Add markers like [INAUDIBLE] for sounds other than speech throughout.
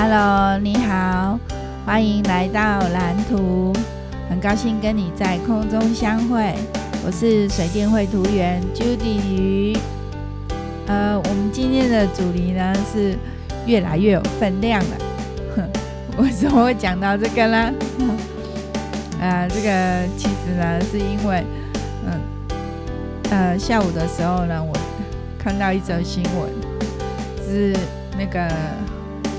Hello，你好，欢迎来到蓝图，很高兴跟你在空中相会。我是水电绘图员 Judy 鱼。呃，我们今天的主题呢是越来越有分量了。哼，[LAUGHS] 为什么会讲到这个呢？[LAUGHS] 呃，这个其实呢是因为，嗯，呃，下午的时候呢，我看到一则新闻，是那个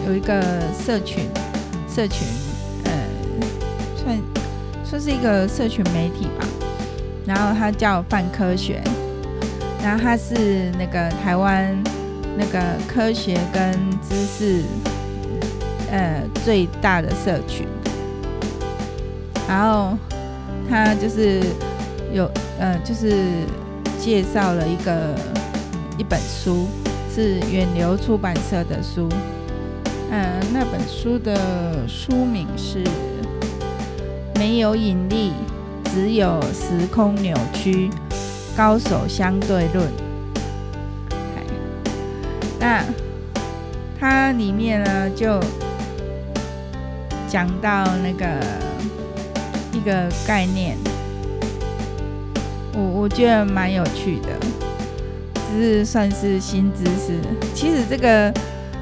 有一个社群，社群，呃，算算是一个社群媒体吧，然后它叫泛科学，然后它是那个台湾那个科学跟知识，呃，最大的社群，然后它就是有，呃，就是介绍了一个。一本书是远流出版社的书，嗯，那本书的书名是《没有引力，只有时空扭曲，高手相对论》。那它里面呢，就讲到那个一个概念，我我觉得蛮有趣的。是算是新知识。其实这个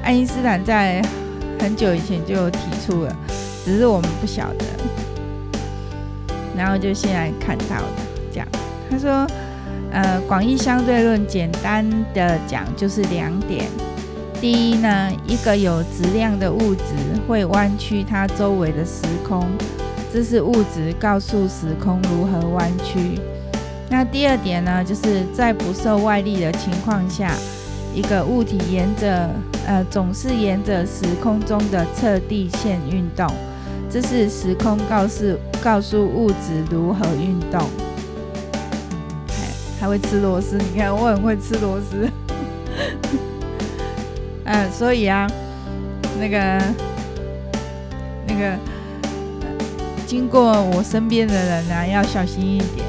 爱因斯坦在很久以前就提出了，只是我们不晓得。然后就现在看到的这样，他说：“呃，广义相对论简单的讲就是两点。第一呢，一个有质量的物质会弯曲它周围的时空，这是物质告诉时空如何弯曲。”那第二点呢，就是在不受外力的情况下，一个物体沿着呃总是沿着时空中的测地线运动，这是时空告诉告诉物质如何运动。还还会吃螺丝，你看我很会吃螺丝。嗯、呃，所以啊，那个那个经过我身边的人啊，要小心一点。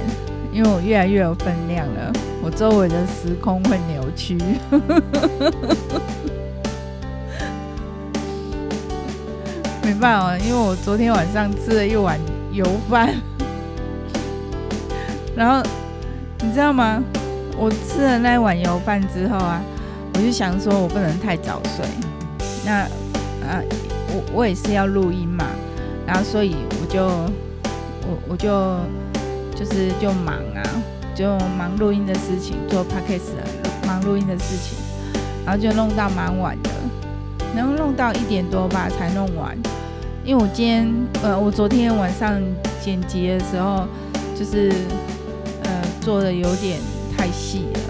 因为我越来越有分量了，我周围的时空会扭曲。[LAUGHS] 没办法，因为我昨天晚上吃了一碗油饭，[LAUGHS] 然后你知道吗？我吃了那碗油饭之后啊，我就想说我不能太早睡。那啊，我我也是要录音嘛，然后所以我就我我就。就是就忙啊，就忙录音的事情，做 podcast 忙录音的事情，然后就弄到蛮晚的，然后弄到一点多吧才弄完。因为我今天呃，我昨天晚上剪辑的时候，就是呃做的有点太细了，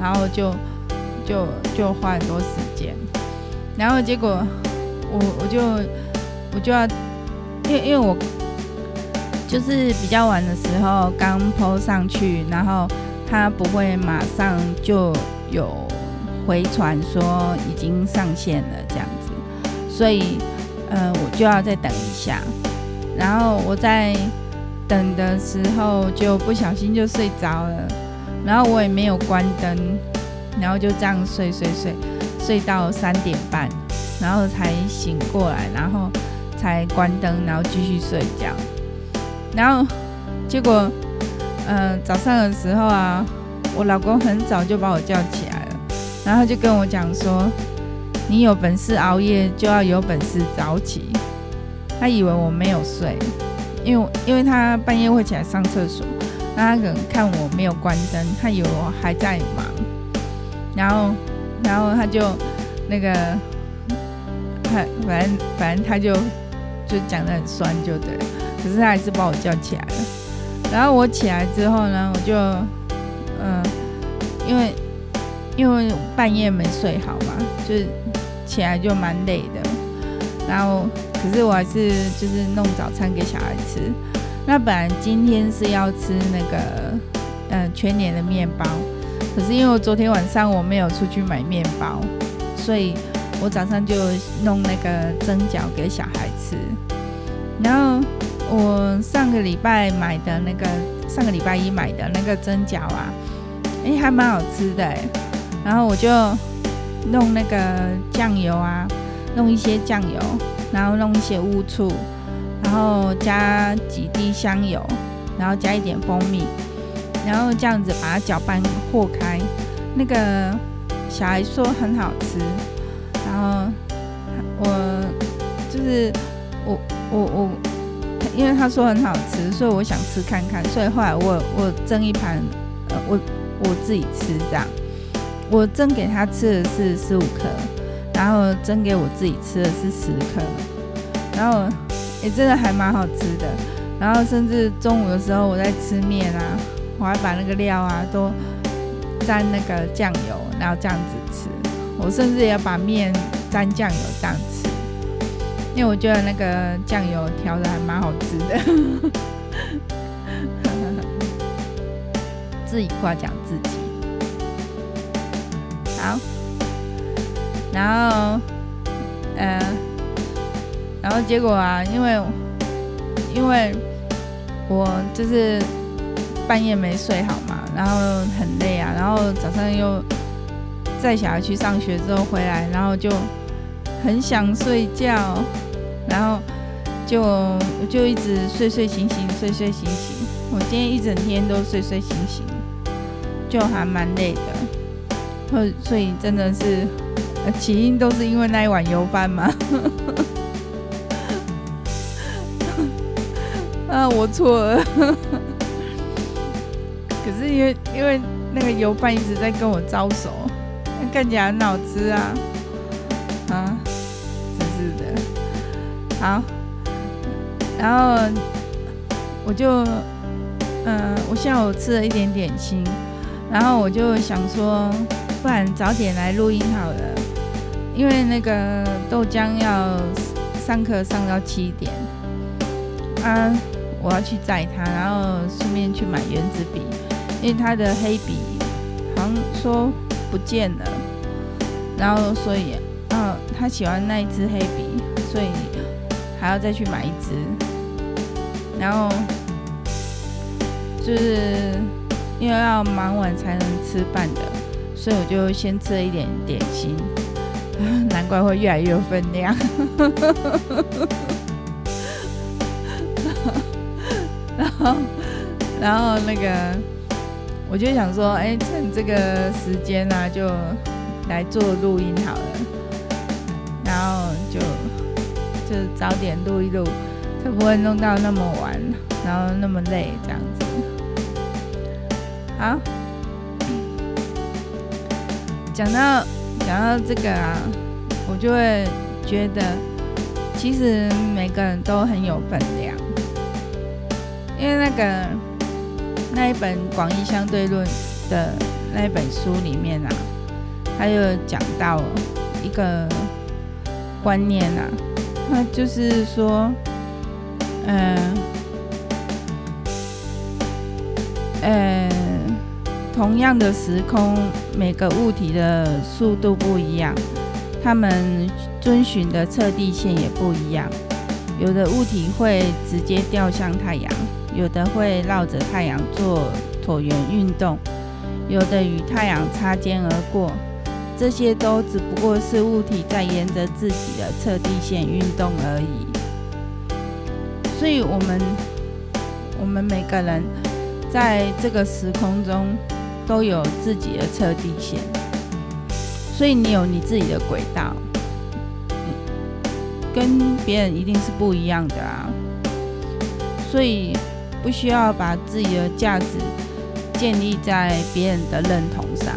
然后就就就花很多时间，然后结果我我就我就要，因为因为我。就是比较晚的时候刚 po 上去，然后它不会马上就有回传说已经上线了这样子，所以呃我就要再等一下。然后我在等的时候就不小心就睡着了，然后我也没有关灯，然后就这样睡睡睡睡到三点半，然后才醒过来，然后才关灯，然后继续睡觉。然后，结果，嗯、早上的时候啊，我老公很早就把我叫起来了，然后就跟我讲说：“你有本事熬夜，就要有本事早起。”他以为我没有睡，因为因为他半夜会起来上厕所，那他可能看我没有关灯，他以为我还在忙，然后，然后他就 [LAUGHS] 那个，他反正反正他就就讲得很酸，就对了。可是他还是把我叫起来了，然后我起来之后呢，我就，嗯，因为因为半夜没睡好嘛，就起来就蛮累的，然后可是我还是就是弄早餐给小孩吃。那本来今天是要吃那个嗯全年的面包，可是因为我昨天晚上我没有出去买面包，所以我早上就弄那个蒸饺给小孩吃，然后。我上个礼拜买的那个，上个礼拜一买的那个蒸饺啊，诶，还蛮好吃的诶。然后我就弄那个酱油啊，弄一些酱油，然后弄一些乌醋，然后加几滴香油，然后加一点蜂蜜，然后这样子把它搅拌和开。那个小孩说很好吃，然后我就是我我我，因为他说很好吃，所以我想吃看看，所以后来我我蒸一盘，呃，我我自己吃这样。我蒸给他吃的是十五颗，然后蒸给我自己吃的是十颗，然后也、真的还蛮好吃的。然后甚至中午的时候我在吃面啊，我还把那个料啊都沾那个酱油，然后这样子吃。我甚至也要把面沾酱油这样吃，因为我觉得那个酱油调的还蛮好吃的。[LAUGHS] 自己夸奖自己。好，然后，呃，然后结果啊，因为，因为我就是半夜没睡好嘛，然后很累啊，然后早上又再小孩去上学之后回来，然后就很想睡觉，然后就就一直睡睡醒醒，睡睡醒醒。我今天一整天都睡睡醒醒，就还蛮累的。所以真的是起因都是因为那一碗油饭吗？[LAUGHS] 啊，我错了。可是因为因为那个油饭一直在跟我招手，看起来很好吃！啊，好，然后我就嗯，我下午吃了一点点心，然后我就想说。不然早点来录音好了，因为那个豆浆要上课上到七点啊，我要去载他，然后顺便去买原子笔，因为他的黑笔好像说不见了，然后所以啊，他喜欢那一支黑笔，所以还要再去买一支，然后就是因为要忙完才能吃饭的。所以我就先吃了一点点心，[LAUGHS] 难怪会越来越有分量。[LAUGHS] 然后，然后那个，我就想说，哎，趁这个时间呢，就来做录音好了。然后就就早点录一录，就不会弄到那么晚，然后那么累这样子。好。讲到讲到这个啊，我就会觉得，其实每个人都很有分量。因为那个那一本《广义相对论》的那一本书里面啊，他有讲到一个观念啊，那就是说，嗯、呃，呃。同样的时空，每个物体的速度不一样，它们遵循的测地线也不一样。有的物体会直接掉向太阳，有的会绕着太阳做椭圆运动，有的与太阳擦肩而过。这些都只不过是物体在沿着自己的测地线运动而已。所以，我们我们每个人在这个时空中。都有自己的测地线，所以你有你自己的轨道，跟别人一定是不一样的啊。所以不需要把自己的价值建立在别人的认同上，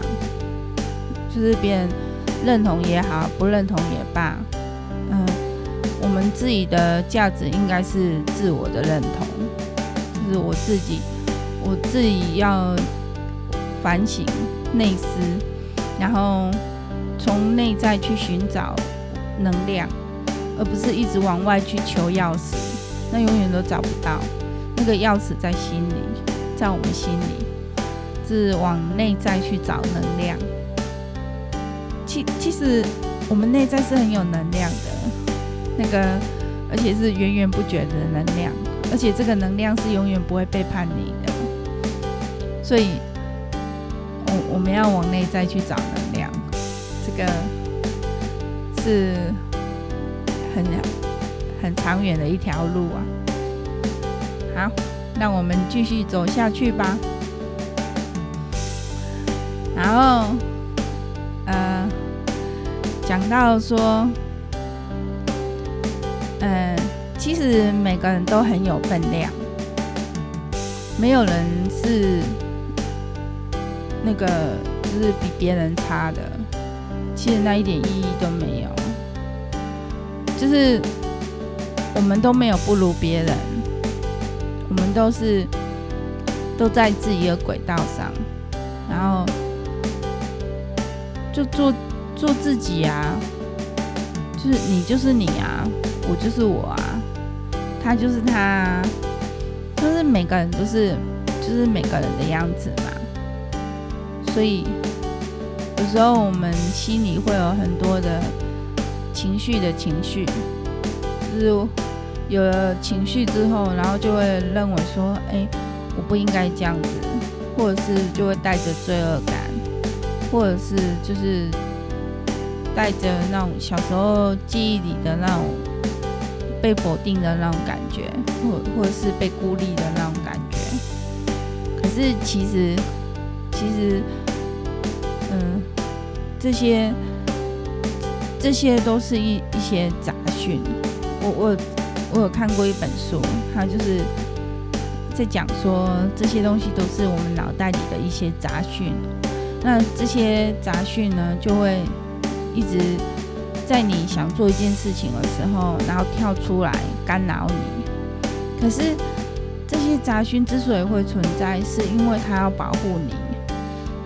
就是别人认同也好，不认同也罢，嗯，我们自己的价值应该是自我的认同，就是我自己，我自己要。反省、内思，然后从内在去寻找能量，而不是一直往外去求钥匙，那永远都找不到。那个钥匙在心里，在我们心里，是往内在去找能量。其其实我们内在是很有能量的，那个而且是源源不绝的能量，而且这个能量是永远不会背叛你的，所以。我我们要往内在去找能量，这个是很很长远的一条路啊。好，那我们继续走下去吧。然后，讲到说，呃，其实每个人都很有分量，没有人是那个就是比别人差的，其实那一点意义都没有，就是我们都没有不如别人，我们都是都在自己的轨道上，然后。就做做自己啊，就是你就是你啊，我就是我啊，他就是他啊，就是每个人都是就是每个人的样子嘛。所以有时候我们心里会有很多的情绪的情绪，就是有了情绪之后，然后就会认为说，哎，我不应该这样子，或者是就会带着罪恶感。或者是就是带着那种小时候记忆里的那种被否定的那种感觉，或或者是被孤立的那种感觉。可是其实其实，嗯，这些这些都是一一些杂讯。我我我有看过一本书，它就是在讲说这些东西都是我们脑袋里的一些杂讯。那这些杂讯呢，就会一直在你想做一件事情的时候，然后跳出来干扰你。可是这些杂讯之所以会存在，是因为它要保护你。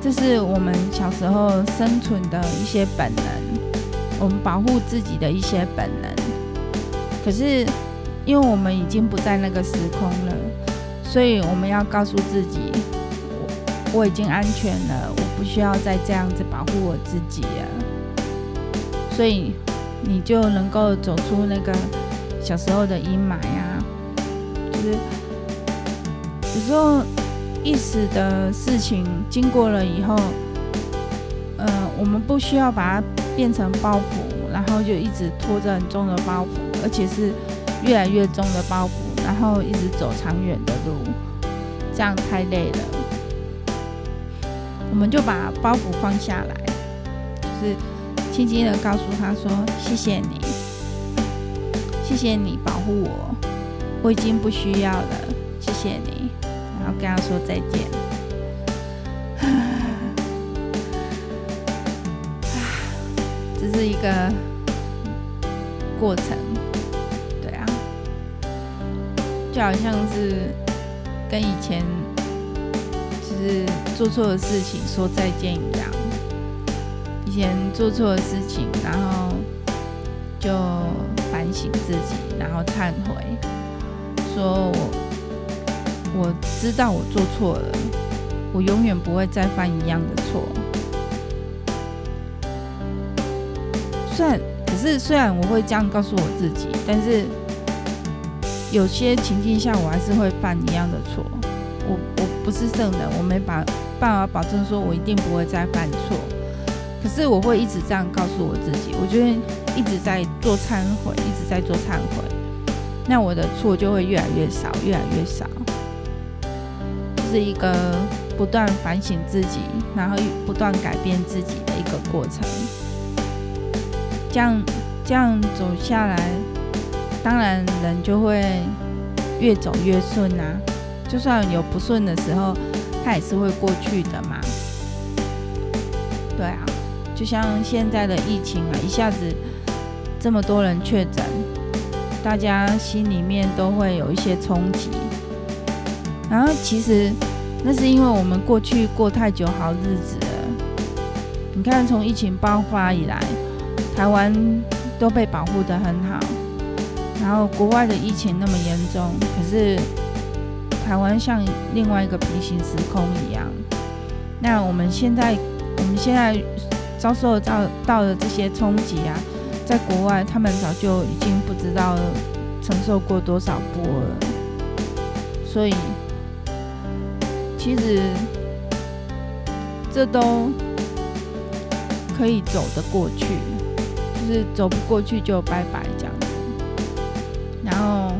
这是我们小时候生存的一些本能，我们保护自己的一些本能。可是因为我们已经不在那个时空了，所以我们要告诉自己，我我已经安全了。我不需要再这样子保护我自己了，所以你就能够走出那个小时候的阴霾啊。就是有时候一时的事情经过了以后，呃，我们不需要把它变成包袱，然后就一直拖着很重的包袱，而且是越来越重的包袱，然后一直走长远的路，这样太累了。我们就把包袱放下来，就是轻轻的告诉他说：“谢谢你，谢谢你保护我，我已经不需要了，谢谢你。”然后跟他说再见。[SIGHS] 这是一个过程，对啊，就好像是跟以前就。是做错的事情说再见一样，以前做错的事情，然后就反省自己，然后忏悔，说我我知道我做错了，我永远不会再犯一样的错。虽然，可是虽然我会这样告诉我自己，但是有些情境下我还是会犯一样的错。我我不是圣人，我没把办法保证说我一定不会再犯错。可是我会一直这样告诉我自己，我觉得一直在做忏悔，一直在做忏悔，那我的错就会越来越少，越来越少。是一个不断反省自己，然后不断改变自己的一个过程。这样这样走下来，当然人就会越走越顺啊。就算有不顺的时候，它也是会过去的嘛。对啊，就像现在的疫情啊，一下子这么多人确诊，大家心里面都会有一些冲击。然后其实那是因为我们过去过太久好日子了。你看，从疫情爆发以来，台湾都被保护得很好，然后国外的疫情那么严重，可是。台湾像另外一个平行时空一样，那我们现在我们现在遭受到到的这些冲击啊，在国外他们早就已经不知道承受过多少波了，所以其实这都可以走得过去，就是走不过去就拜拜这样子。然后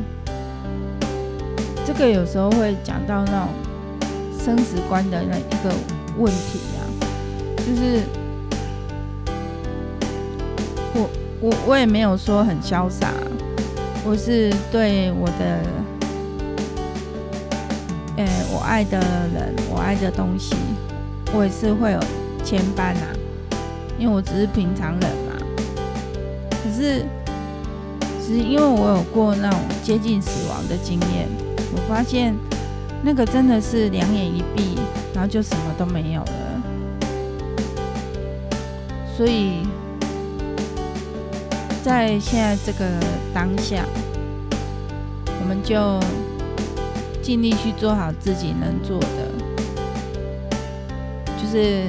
这个有时候会讲到那种生死观的那一个问题啊，就是我我我也没有说很潇洒，我是对我的，呃，我爱的人，我爱的东西，我也是会有牵绊啊，因为我只是平常人嘛，可是。只是因为我有过那种接近死亡的经验，我发现那个真的是两眼一闭，然后就什么都没有了。所以在现在这个当下，我们就尽力去做好自己能做的，就是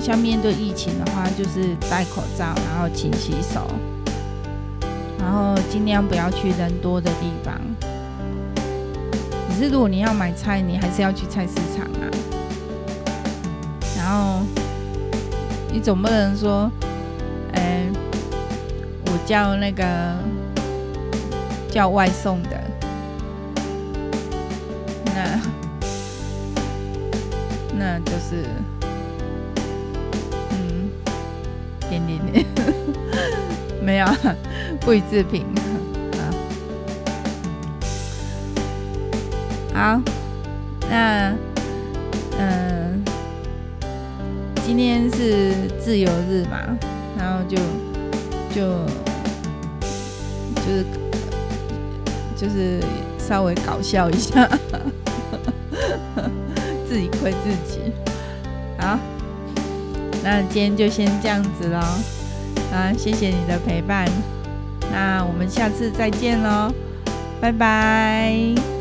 像面对疫情的话，就是戴口罩，然后勤洗手。然后尽量不要去人多的地方。可是如果你要买菜，你还是要去菜市场啊。然后你总不能说，叫那个叫外送的，那那就是，嗯，点点点，没有。不予置评。好，那嗯，今天是自由日嘛，然后就就就是就是稍微搞笑一下，[LAUGHS] 自己亏自己。好，那今天就先这样子喽。啊，谢谢你的陪伴。那我们下次再见喽，拜拜。